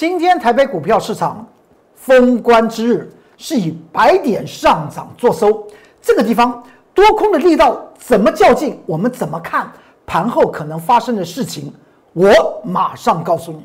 今天台北股票市场封关之日，是以百点上涨做收。这个地方多空的力道怎么较劲？我们怎么看盘后可能发生的事情？我马上告诉你。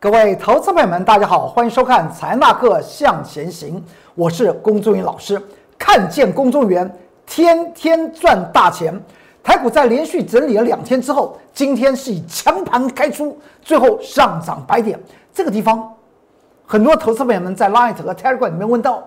各位投资朋友们，大家好，欢迎收看《财纳克向前行》，我是龚宗云老师。看见公众员天天赚大钱，台股在连续整理了两天之后，今天是以强盘开出，最后上涨百点。这个地方，很多投资朋友们在 Line 和 Telegram 里面问到：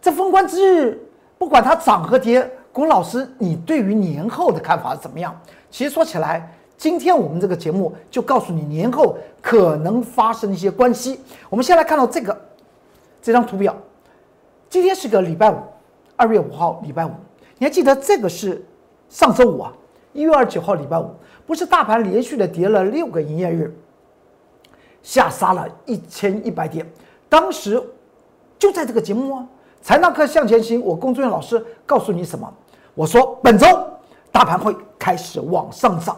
这封关之日，不管它涨和跌，龚老师，你对于年后的看法是怎么样？其实说起来。今天我们这个节目就告诉你年后可能发生一些关系。我们先来看到这个这张图表，今天是个礼拜五，二月五号礼拜五。你还记得这个是上周五啊？一月二十九号礼拜五，不是大盘连续的跌了六个营业日，下杀了一千一百点。当时就在这个节目啊，财纳课向前行，我龚作人老师告诉你什么？我说本周大盘会开始往上涨。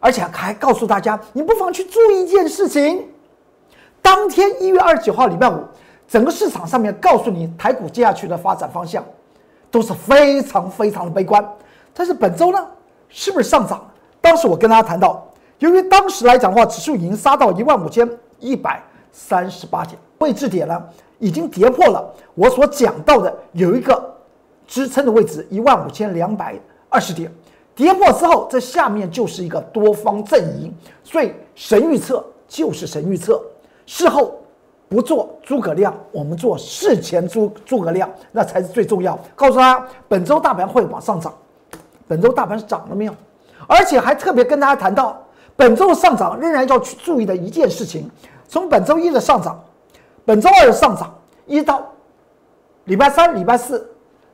而且还告诉大家，你不妨去注意一件事情：当天一月二十九号礼拜五，整个市场上面告诉你台股接下去的发展方向都是非常非常的悲观。但是本周呢，是不是上涨？当时我跟大家谈到，由于当时来讲的话，指数已经杀到一万五千一百三十八点，位置点呢已经跌破了我所讲到的有一个支撑的位置一万五千两百二十点。跌破之后，这下面就是一个多方阵营，所以神预测就是神预测。事后不做诸葛亮，我们做事前诸诸葛亮，那才是最重要。告诉他，本周大盘会往上涨，本周大盘涨了没有？而且还特别跟大家谈到，本周的上涨仍然要去注意的一件事情：从本周一的上涨，本周二的上涨，一到礼拜三、礼拜四。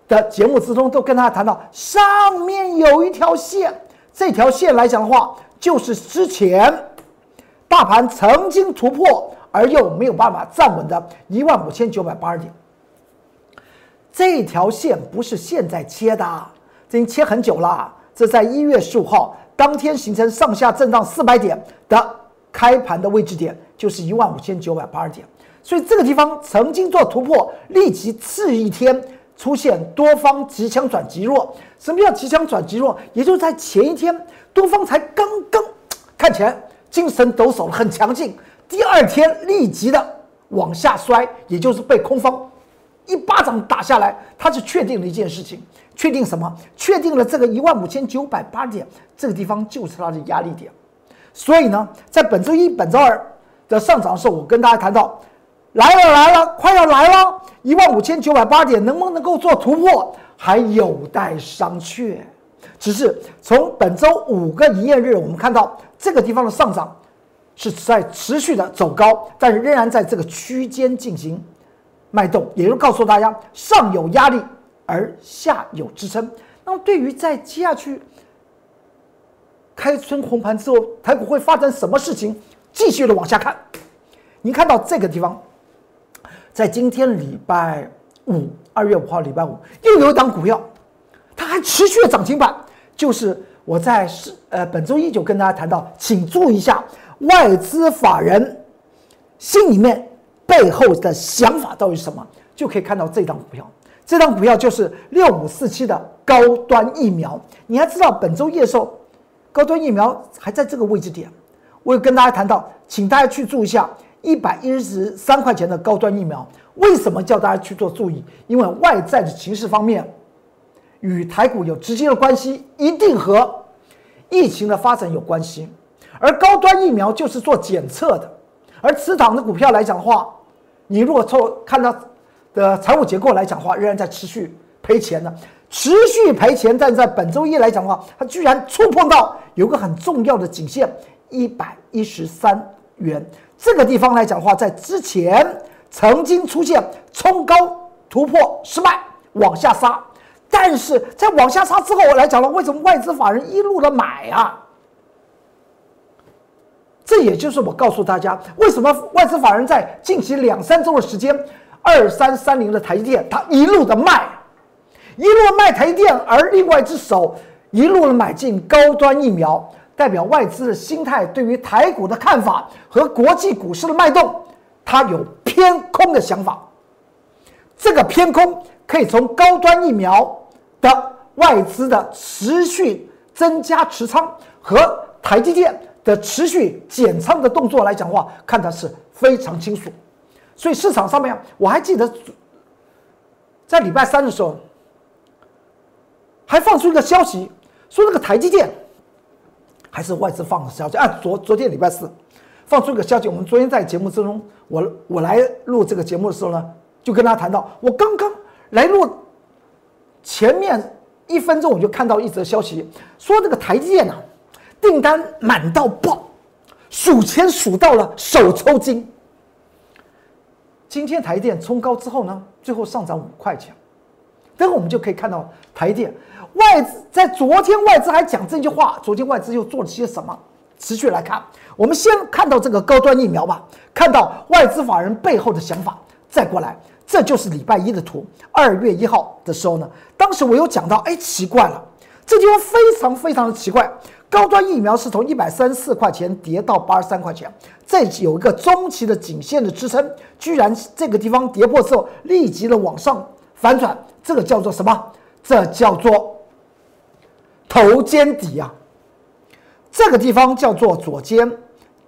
的节目之中都跟大家谈到，上面有一条线，这条线来讲的话，就是之前大盘曾经突破而又没有办法站稳的一万五千九百八十点。这条线不是现在切的，这已经切很久了。这在一月十五号当天形成上下震荡四百点的开盘的位置点，就是一万五千九百八十点。所以这个地方曾经做突破，立即次一天。出现多方急强转急弱，什么叫急强转急弱？也就是在前一天，多方才刚刚看起来精神抖擞很强劲，第二天立即的往下摔，也就是被空方一巴掌打下来，它是确定了一件事情，确定什么？确定了这个一万五千九百八点这个地方就是它的压力点。所以呢，在本周一、本周二的上涨的时候，我跟大家谈到。来了来了，快要来了！一万五千九百八点能不能够做突破，还有待商榷。只是从本周五个营业日，我们看到这个地方的上涨是在持续的走高，但是仍然在这个区间进行脉动，也就告诉大家上有压力，而下有支撑。那么对于在接下去开春红盘之后，台股会发生什么事情？继续的往下看，您看到这个地方。在今天礼拜五，二月五号礼拜五，又有一档股票，它还持续的涨停板。就是我在是呃本周一就跟大家谈到，请注意一下外资法人心里面背后的想法到底是什么，就可以看到这档股票。这档股票就是六五四七的高端疫苗。你还知道本周夜售高端疫苗还在这个位置点，我有跟大家谈到，请大家去注意一下。一百一十三块钱的高端疫苗，为什么叫大家去做注意？因为外在的形势方面与台股有直接的关系，一定和疫情的发展有关系。而高端疫苗就是做检测的，而此档的股票来讲的话，你如果从看到的财务结构来讲的话，仍然在持续赔钱的，持续赔钱。但在本周一来讲的话，它居然触碰到有个很重要的颈线一百一十三元。这个地方来讲的话，在之前曾经出现冲高突破失败，往下杀，但是在往下杀之后来讲了，为什么外资法人一路的买啊？这也就是我告诉大家，为什么外资法人在近期两三周的时间，二三三零的台积电它一路的卖，一路卖台积电，而另外一只手一路的买进高端疫苗，代表外资的心态对于台股的看法和国际股市的脉动，它有偏空的想法。这个偏空可以从高端疫苗的外资的持续增加持仓和台积电的持续减仓的动作来讲的话，看的是非常清楚。所以市场上面，我还记得在礼拜三的时候，还放出一个消息，说那个台积电还是外资放的消息啊。昨昨天礼拜四放出一个消息，我们昨天在节目之中，我我来录这个节目的时候呢。就跟他谈到，我刚刚来录前面一分钟，我就看到一则消息，说这个台积电啊，订单满到爆，数钱数到了手抽筋。今天台电冲高之后呢，最后上涨五块钱，等会我们就可以看到台电外资在昨天外资还讲这句话，昨天外资又做了些什么？持续来看，我们先看到这个高端疫苗吧，看到外资法人背后的想法，再过来。这就是礼拜一的图。二月一号的时候呢，当时我有讲到，哎，奇怪了，这地方非常非常的奇怪。高端疫苗是从一百三十四块钱跌到八十三块钱，这有一个中期的颈线的支撑，居然这个地方跌破之后，立即的往上反转，这个叫做什么？这叫做头肩底啊。这个地方叫做左肩，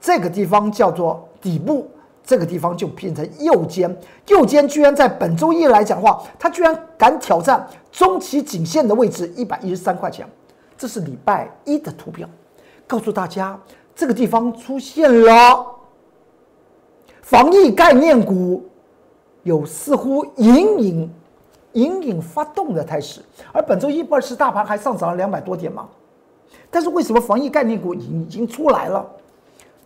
这个地方叫做底部。这个地方就变成右肩，右肩居然在本周一来讲话，它居然敢挑战中期颈线的位置一百一十三块钱，这是礼拜一的图表，告诉大家这个地方出现了防疫概念股有似乎隐隐隐隐发动的态势，而本周一不是大盘还上涨了两百多点吗？但是为什么防疫概念股已经出来了？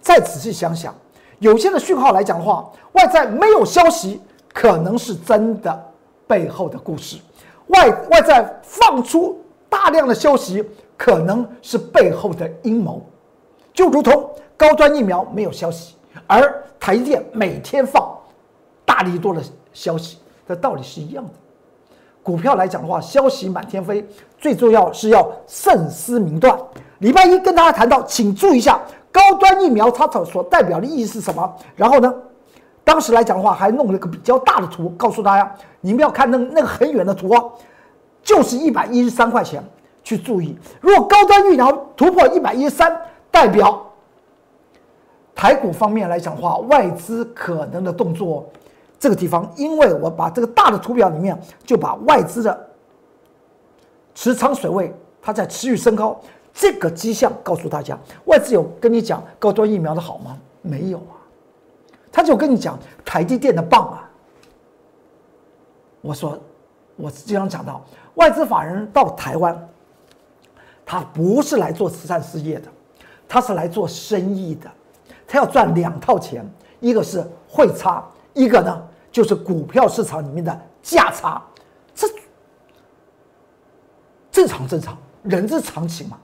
再仔细想想。有些的讯号来讲的话，外在没有消息，可能是真的背后的故事；外外在放出大量的消息，可能是背后的阴谋。就如同高端疫苗没有消息，而台积电每天放大力多的消息，这道理是一样的。股票来讲的话，消息满天飞，最重要是要慎思明断。礼拜一跟大家谈到，请注意一下。高端疫苗它所所代表的意义是什么？然后呢，当时来讲的话，还弄了个比较大的图，告诉大家，你们要看那那个很远的图哦，就是一百一十三块钱，去注意。如果高端疫苗突破一百一十三，代表台股方面来讲的话，外资可能的动作，这个地方，因为我把这个大的图表里面就把外资的持仓水位，它在持续升高。这个迹象告诉大家，外资有跟你讲高端疫苗的好吗？没有啊，他就跟你讲台积电的棒啊。我说，我经常讲到，外资法人到台湾，他不是来做慈善事业的，他是来做生意的，他要赚两套钱，一个是汇差，一个呢就是股票市场里面的价差，这正常正常，人之常情嘛。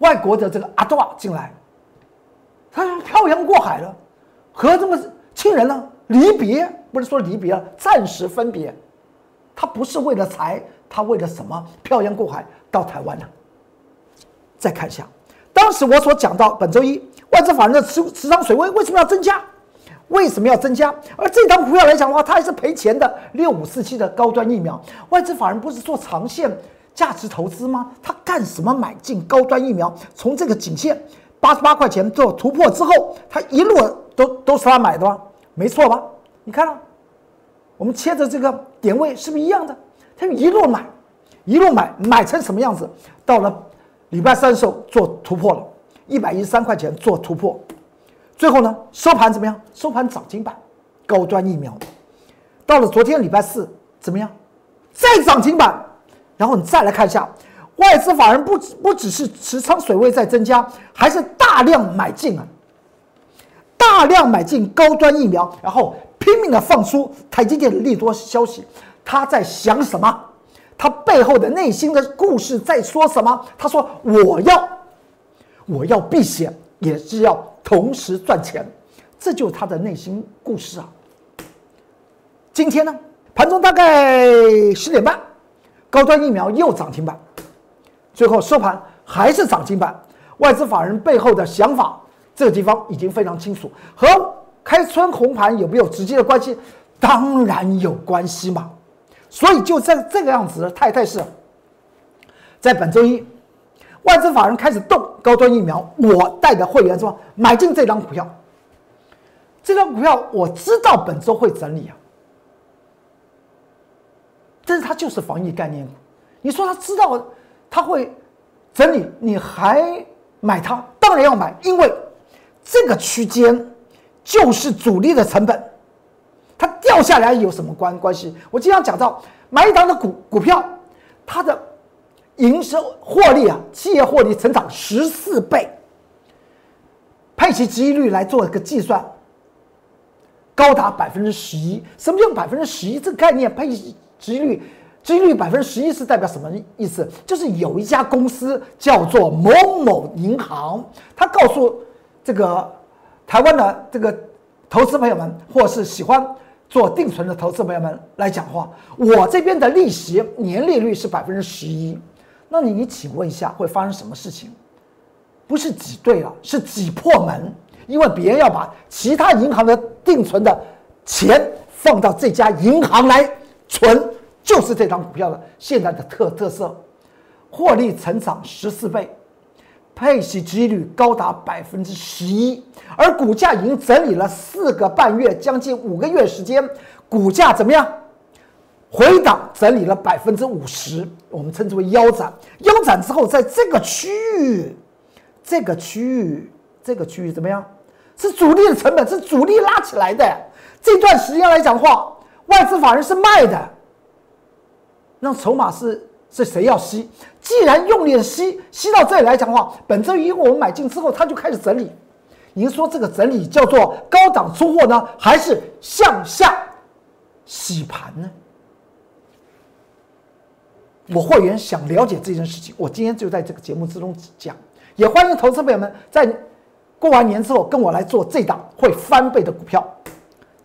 外国的这个阿多瓦进来，他漂洋过海了，和这么亲人呢离别，不是说离别了，暂时分别。他不是为了财，他为了什么漂洋过海到台湾呢？再看一下，当时我所讲到本周一外资法人的持持仓水位为什么要增加？为什么要增加？而这张股票来讲的话，它还是赔钱的。六五四七的高端疫苗，外资法人不是做长线？价值投资吗？他干什么买进高端疫苗？从这个颈线八十八块钱做突破之后，他一路都都是他买的吗？没错吧？你看啊，我们切的这个点位是不是一样的？他一路买，一路买，买成什么样子？到了礼拜三的时候做突破了，一百一十三块钱做突破，最后呢收盘怎么样？收盘涨停板，高端疫苗。到了昨天礼拜四怎么样？再涨停板。然后你再来看一下，外资法人不不只是持仓水位在增加，还是大量买进啊，大量买进高端疫苗，然后拼命的放出台积电的利多消息。他在想什么？他背后的内心的故事在说什么？他说：“我要，我要避险，也是要同时赚钱。”这就是他的内心故事啊。今天呢，盘中大概十点半。高端疫苗又涨停板，最后收盘还是涨停板。外资法人背后的想法，这个地方已经非常清楚，和开春红盘有没有直接的关系？当然有关系嘛。所以就在这个样子的态态势，在本周一，外资法人开始动高端疫苗，我带的会员说买进这张股票。这张股票我知道本周会整理啊，但是它就是防疫概念股。你说他知道他会整理，你还买它？当然要买，因为这个区间就是主力的成本，它掉下来有什么关关系？我经常讲到买一档的股股票，它的营收获利啊，企业获利成长十四倍，配齐值益率来做一个计算。高达百分之十一，什么叫百分之十一？这个概念配值率，值率百分之十一是代表什么意思？就是有一家公司叫做某某银行，他告诉这个台湾的这个投资朋友们，或是喜欢做定存的投资朋友们来讲话，我这边的利息年利率是百分之十一，那你你请问一下会发生什么事情？不是挤兑了，是挤破门。因为别人要把其他银行的定存的钱放到这家银行来纯，就是这张股票的现在的特特色，获利成长十四倍，配息值率高达百分之十一，而股价已经整理了四个半月，将近五个月时间，股价怎么样？回档整理了百分之五十，我们称之为腰斩。腰斩之后，在这个区域，这个区域，这个区域怎么样？是主力的成本，是主力拉起来的。这段时间来讲话，外资法人是卖的，那筹码是是谁要吸？既然用力吸，吸到这里来讲的话，本周一我们买进之后，它就开始整理。您说这个整理叫做高档出货呢，还是向下洗盘呢？我会员想了解这件事情，我今天就在这个节目之中讲，也欢迎投资朋友们在。过完年之后，跟我来做这档会翻倍的股票，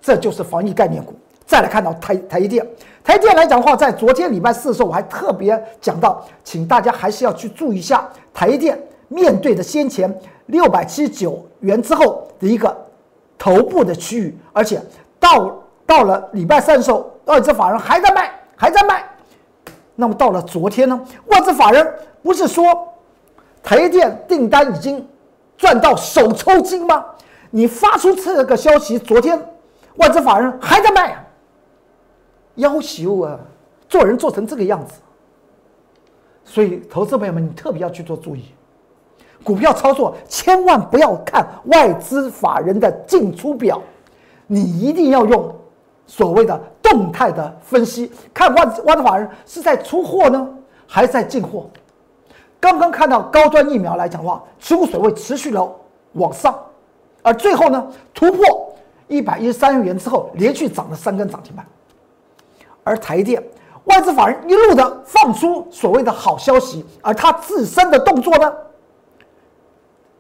这就是防疫概念股。再来看到台台积电，台积电来讲的话，在昨天礼拜四的时候，我还特别讲到，请大家还是要去注意一下台积电面对的先前六百七十九元之后的一个头部的区域，而且到到了礼拜三的时候，外资法人还在卖，还在卖。那么到了昨天呢，外资法人不是说台积电订单已经。赚到手抽筋吗？你发出这个消息，昨天外资法人还在卖啊，要求啊，做人做成这个样子，所以投资朋友们，你特别要去做注意，股票操作千万不要看外资法人的进出表，你一定要用所谓的动态的分析，看外外资法人是在出货呢，还是在进货。刚刚看到高端疫苗来讲的话，持股水位持续的往上，而最后呢突破一百一十三元之后，连续涨了三根涨停板。而台电外资法人一路的放出所谓的好消息，而他自身的动作呢，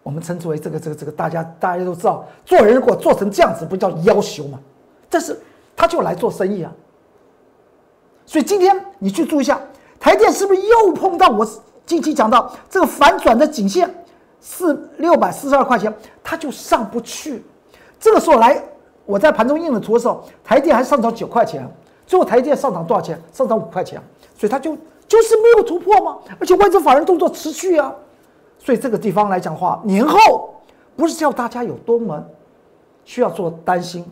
我们称之为这个这个这个，大家大家都知道，做人如果做成这样子，不叫要求吗？但是他就来做生意啊。所以今天你去注意一下，台电是不是又碰到我？近期讲到这个反转的颈线四六百四十二块钱，它就上不去。这个时候来，我在盘中印了图的时候，台电还上涨九块钱，最后台电上涨多少钱？上涨五块钱，所以它就就是没有突破吗？而且外资法人动作持续啊，所以这个地方来讲话，年后不是叫大家有多么需要做担心，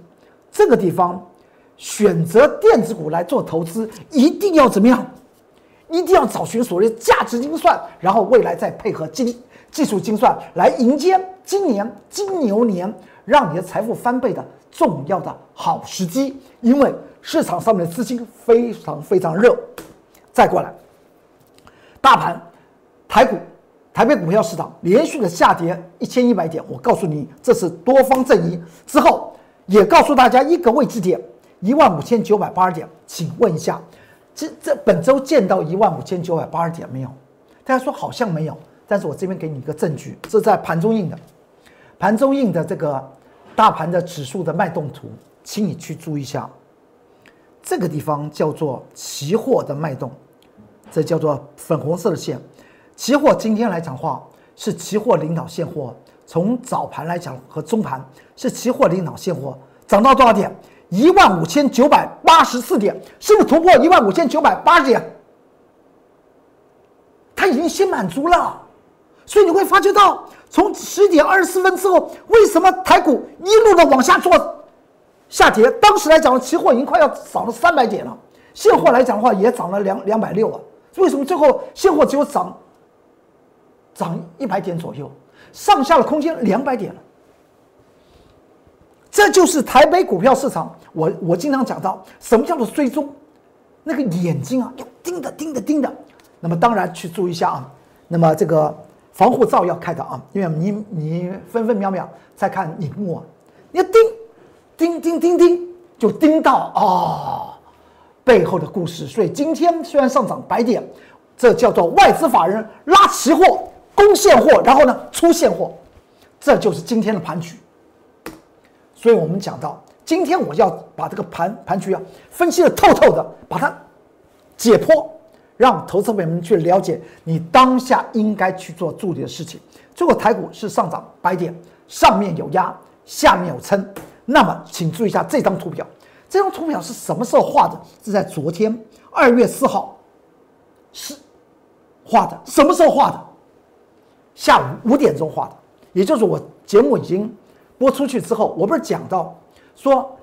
这个地方选择电子股来做投资，一定要怎么样？一定要找寻所谓价值精算，然后未来再配合技技术精算来迎接今年金牛年，让你的财富翻倍的重要的好时机。因为市场上面的资金非常非常热。再过来，大盘台股台北股票市场连续的下跌一千一百点，我告诉你，这是多方阵营之后，也告诉大家一个位置点一万五千九百八十点，请问一下。这这本周见到一万五千九百八十点没有？大家说好像没有，但是我这边给你一个证据，这在盘中印的，盘中印的这个大盘的指数的脉动图，请你去注意一下，这个地方叫做期货的脉动，这叫做粉红色的线。期货今天来讲话是期货领导现货，从早盘来讲和中盘是期货领导现货，涨到多少点？一万五千九百八十四点，是不是突破一万五千九百八十点？它已经先满足了，所以你会发觉到，从十点二十四分之后，为什么台股一路的往下做下跌？当时来讲，期货已经快要涨了三百点了，现货来讲的话也涨了两两百六啊。为什么最后现货只有涨涨一百点左右，上下的空间两百点了？这就是台北股票市场。我我经常讲到，什么叫做追踪？那个眼睛啊，要盯着盯着盯着。那么当然去注意一下啊。那么这个防护罩要开的啊，因为你你分分秒秒在看荧幕啊，你要盯盯盯盯盯，就盯到啊背后的故事。所以今天虽然上涨百点，这叫做外资法人拉期货攻现货，然后呢出现货，这就是今天的盘局。所以我们讲到，今天我要把这个盘盘局啊分析的透透的，把它解剖，让投资朋友们去了解你当下应该去做注意的事情。最后台股是上涨百点，上面有压，下面有撑。那么请注意一下这张图表，这张图表是什么时候画的？是在昨天二月四号是画的，什么时候画的？下午五点钟画的，也就是我节目已经。播出去之后，我不是讲到说，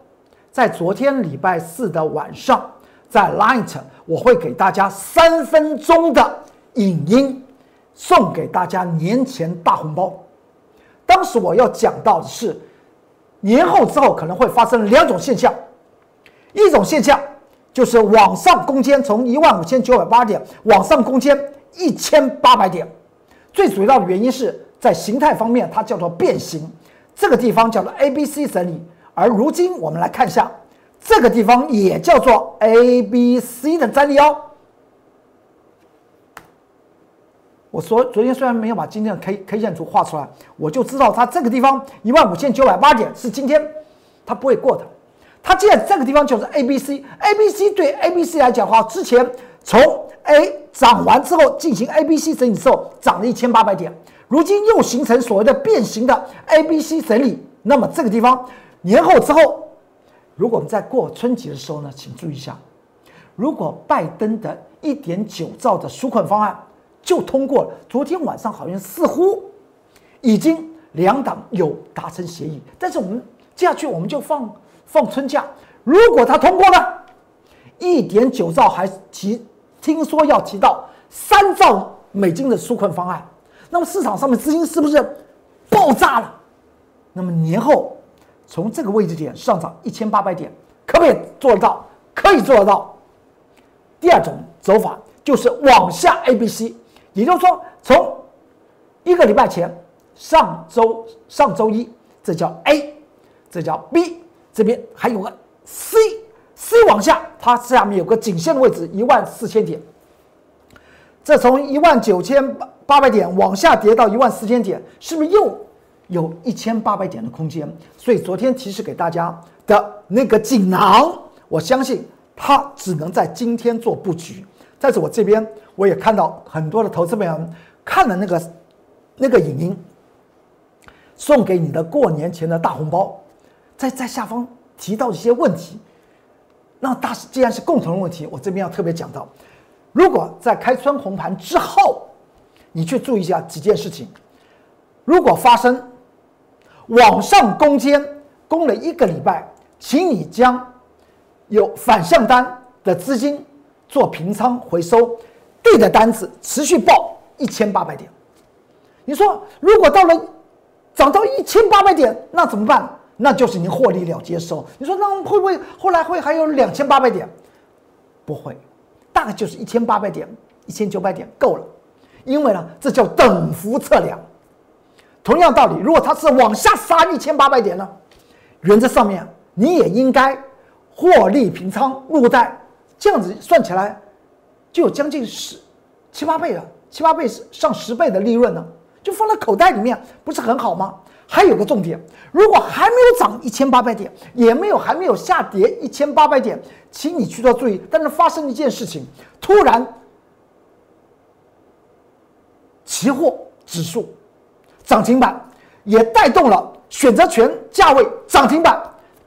在昨天礼拜四的晚上，在 Light 我会给大家三分钟的影音，送给大家年前大红包。当时我要讲到的是，年后之后可能会发生两种现象，一种现象就是往上攻坚，从一万五千九百八点往上攻坚一千八百点，最主要的原因是在形态方面，它叫做变形。这个地方叫做 A B C 整理，而如今我们来看一下，这个地方也叫做 A B C 的整理哦。我昨昨天虽然没有把今天的 K K 线图画出来，我就知道它这个地方一万五千九百八点是今天它不会过的。它既然这个地方就是 A B C，A B C 对 A B C 来讲的话，之前从 A 涨完之后进行 A B C 整理之后，涨了一千八百点。如今又形成所谓的变形的 A、B、C 整理，那么这个地方年后之后，如果我们在过春节的时候呢，请注意一下，如果拜登的一点九兆的纾困方案就通过了，昨天晚上好像似乎已经两党有达成协议，但是我们接下去我们就放放春假，如果他通过了，一点九兆还提听说要提到三兆美金的纾困方案。那么市场上面资金是不是爆炸了？那么年后从这个位置点上涨一千八百点，可不可以做得到？可以做得到。第二种走法就是往下 A、B、C，也就是说从一个礼拜前上周上周一，这叫 A，这叫 B，这边还有个 C，C 往下，它下面有个颈线的位置一万四千点，这从一万九千八。百点往下跌到一万四千点，是不是又有一千八百点的空间？所以昨天提示给大家的那个锦囊，我相信它只能在今天做布局。在此我这边我也看到很多的投资朋友看了那个那个影音，送给你的过年前的大红包，在在下方提到一些问题。那大既然是共同的问题，我这边要特别讲到，如果在开春红盘之后。你去注意一下几件事情，如果发生往上攻坚攻了一个礼拜，请你将有反向单的资金做平仓回收，对的单子持续报一千八百点。你说如果到了涨到一千八百点，那怎么办？那就是您获利了结的时候。你说那会不会后来会还有两千八百点？不会，大概就是一千八百点、一千九百点够了。因为呢，这叫等幅测量。同样道理，如果它是往下杀一千八百点呢，原则上面你也应该获利平仓入袋，这样子算起来就有将近十七八倍了，七八倍上十倍的利润呢，就放在口袋里面，不是很好吗？还有个重点，如果还没有涨一千八百点，也没有还没有下跌一千八百点，请你去做注意。但是发生一件事情，突然。期货指数涨停板，也带动了选择权价位涨停板。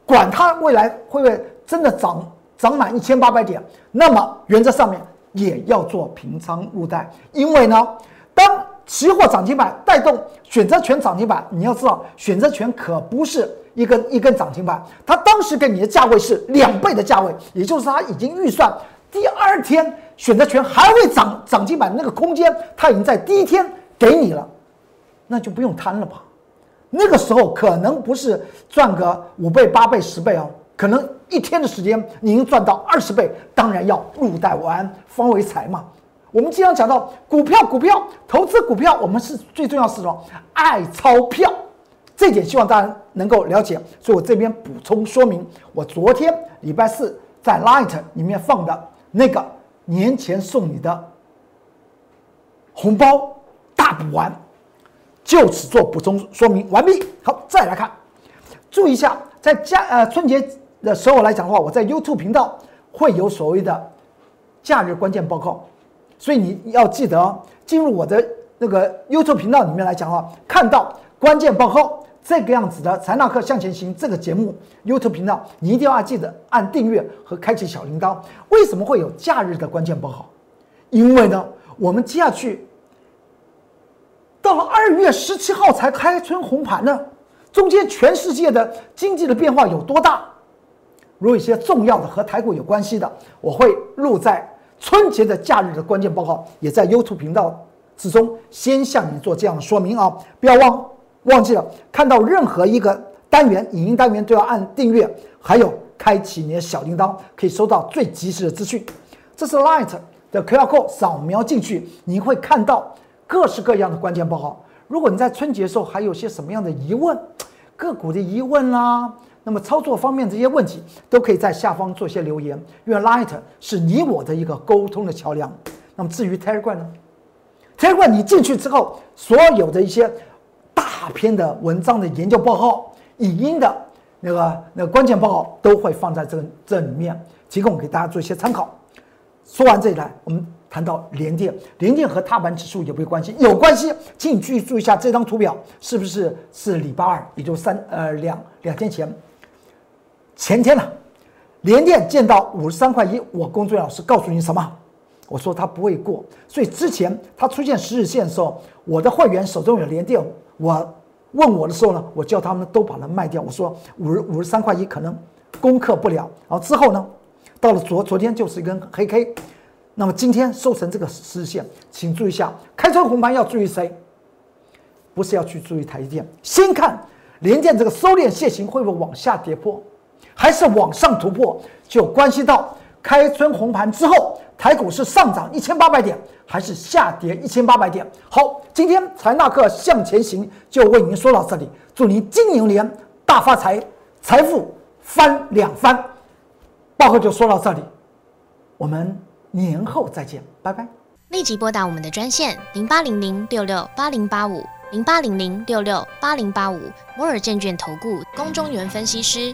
管它未来会不会真的涨涨满一千八百点，那么原则上面也要做平仓入袋，因为呢，当期货涨停板带动选择权涨停板，你要知道选择权可不是一根一根涨停板，它当时给你的价位是两倍的价位，也就是它已经预算第二天选择权还会涨涨停板那个空间，它已经在第一天给你了，那就不用贪了吧。那个时候可能不是赚个五倍、八倍、十倍哦，可能一天的时间你能赚到二十倍，当然要入袋为安，方为财嘛。我们经常讲到股票，股票投资股票，我们是最重要是什么？爱钞票，这点希望大家能够了解。所以我这边补充说明，我昨天礼拜四在 Light 里面放的那个年前送你的红包大补丸。就此做补充说明完毕。好，再来看，注意一下，在家呃春节的时候来讲的话，我在 YouTube 频道会有所谓的假日关键报告，所以你要记得进入我的那个 YouTube 频道里面来讲的话，看到关键报告这个样子的财纳克向前行这个节目 YouTube 频道，你一定要记得按订阅和开启小铃铛。为什么会有假日的关键报告？因为呢，我们接下去。到了二月十七号才开春红盘呢，中间全世界的经济的变化有多大？如果一些重要的和台股有关系的，我会录在春节的假日的关键报告，也在 YouTube 频道之中先向你做这样的说明啊！不要忘忘记了，看到任何一个单元影音单元都要按订阅，还有开启你的小铃铛，可以收到最及时的资讯。这是 Light 的 QR code，扫描进去你会看到。各式各样的关键报告。如果你在春节的时候还有些什么样的疑问，个股的疑问啦，那么操作方面这些问题，都可以在下方做些留言。因为 Light 是你我的一个沟通的桥梁。那么至于 Telegram 呢？Telegram 你进去之后，所有的一些大篇的文章的研究报告、影音的那个那个关键报告，都会放在这个这里面，提供给大家做一些参考。说完这一来，我们。谈到联电，联电和踏板指数有没有关系？有关系，请你注意注意一下这张图表，是不是是礼拜二，也就三呃两两天前，前天了，联电见到五十三块一，我工作老师告诉你什么？我说它不会过，所以之前它出现十日线的时候，我的会员手中有联电，我问我的时候呢，我叫他们都把它卖掉，我说五十五十三块一可能攻克不了，然后之后呢，到了昨昨天就是一根黑 K。那么今天收成这个十日线，请注意一下，开春红盘要注意谁？不是要去注意台积电，先看联电这个收敛线型会不会往下跌破，还是往上突破，就关系到开春红盘之后，台股是上涨一千八百点，还是下跌一千八百点？好，今天财纳克向前行就为您说到这里，祝您金牛年大发财，财富翻两番。报告就说到这里，我们。年后再见，拜拜。立即拨打我们的专线零八零零六六八零八五零八零零六六八零八五摩尔证券投顾龚中原分析师。